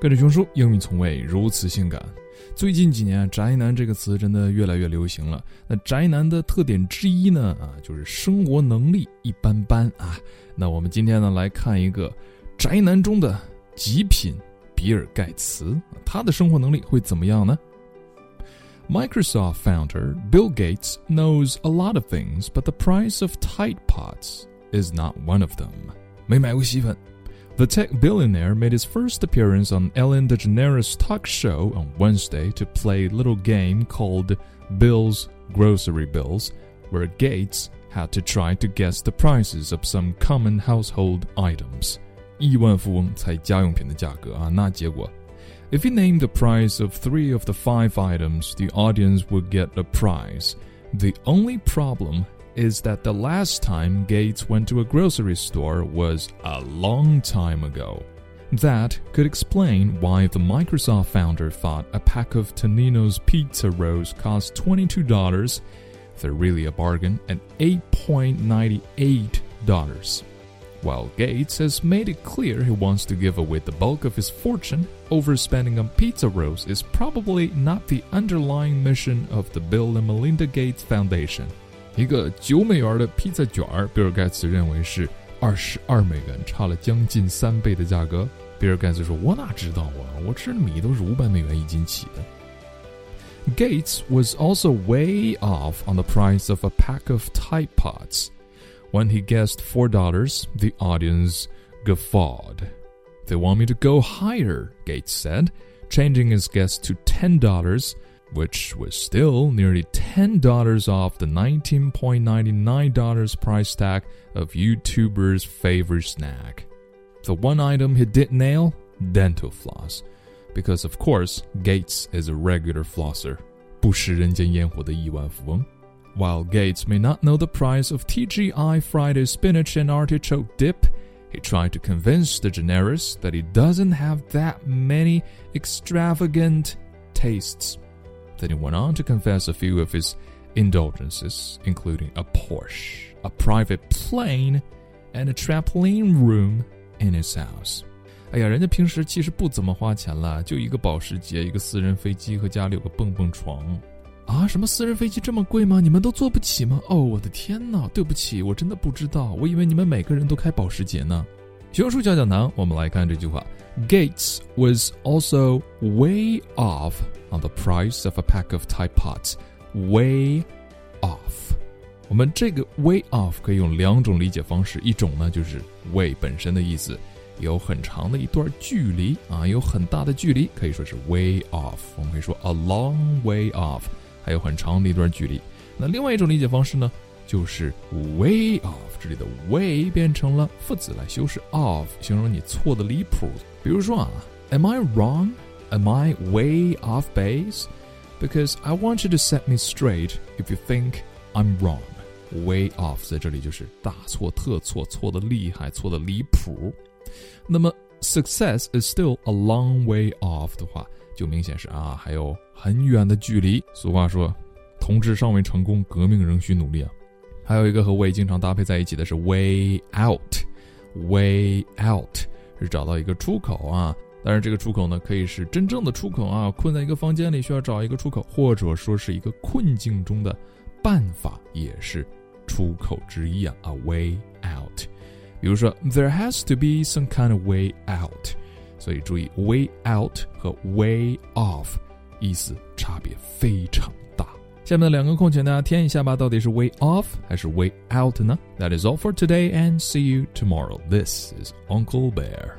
跟着熊叔，英语从未如此性感。最近几年，“宅男”这个词真的越来越流行了。那宅男的特点之一呢，啊，就是生活能力一般般啊。那我们今天呢，来看一个宅男中的极品比尔盖茨，他的生活能力会怎么样呢？Microsoft founder Bill Gates knows a lot of things, but the price of Tide Pods is not one of them. 没买过洗衣粉。the tech billionaire made his first appearance on Ellen DeGeneres' talk show on Wednesday to play a little game called Bill's Grocery Bills, where Gates had to try to guess the prices of some common household items. 亿万富翁猜家用品的价格啊，那结果 if he named the price of three of the five items, the audience would get a prize. The only problem is that the last time Gates went to a grocery store was a long time ago. That could explain why the Microsoft founder thought a pack of Totino's pizza rolls cost $22, they're really a bargain, at $8.98. While Gates has made it clear he wants to give away the bulk of his fortune, overspending on pizza rolls is probably not the underlying mission of the Bill and Melinda Gates Foundation. 一个九美元的披萨卷儿，比尔盖茨认为是二十二美元，差了将近三倍的价格。比尔盖茨说：“我哪知道啊？我吃的米都是五百美元一斤起的。” Gates was also way off on the price of a pack of Tide Pods. When he guessed four dollars, the audience guffawed. They want me to go higher, Gates said, changing his guess to ten dollars which was still nearly $10 off the $19.99 price tag of YouTuber's favorite snack. The one item he did nail dental floss. Because, of course, Gates is a regular flosser. While Gates may not know the price of TGI Friday spinach and artichoke dip, he tried to convince DeGeneres that he doesn't have that many extravagant tastes. Then he went on to confess a few of his indulgences, including a Porsche, a private plane, and a trampoline room in his house. 哎呀，人家平时其实不怎么花钱了，就一个保时捷，一个私人飞机和家里有个蹦蹦床。啊，什么私人飞机这么贵吗？你们都坐不起吗？哦，我的天呐，对不起，我真的不知道，我以为你们每个人都开保时捷呢。熊叔讲讲堂，我们来看这句话：Gates was also way off on the price of a pack of Tide Pods. Way off. 我们这个 way off 可以用两种理解方式，一种呢就是 way 本身的意思，有很长的一段距离啊，有很大的距离，可以说是 way off。我们可以说 a long way off，还有很长的一段距离。那另外一种理解方式呢，就是 way off，这里的 way 变成了副词来修饰 off，形容你错的离谱。比如说啊，Am I wrong? Am I way off base? Because I want you to set me straight if you think I'm wrong. Way off 在这里就是大错特错，错的厉害，错的离谱。那么 success is still a long way off 的话，就明显是啊，还有很远的距离。俗话说，同志尚未成功，革命仍需努力啊。还有一个和 way 经常搭配在一起的是 way out，way out 是找到一个出口啊。当然，这个出口呢，可以是真正的出口啊，困在一个房间里需要找一个出口，或者说是一个困境中的办法，也是出口之一啊，a way out。比如说，there has to be some kind of way out。所以注意，way out 和 way off 意思差别非常大。下面的两个空请大家填一下吧，到底是 way off 还是 way out 呢？That is all for today, and see you tomorrow. This is Uncle Bear.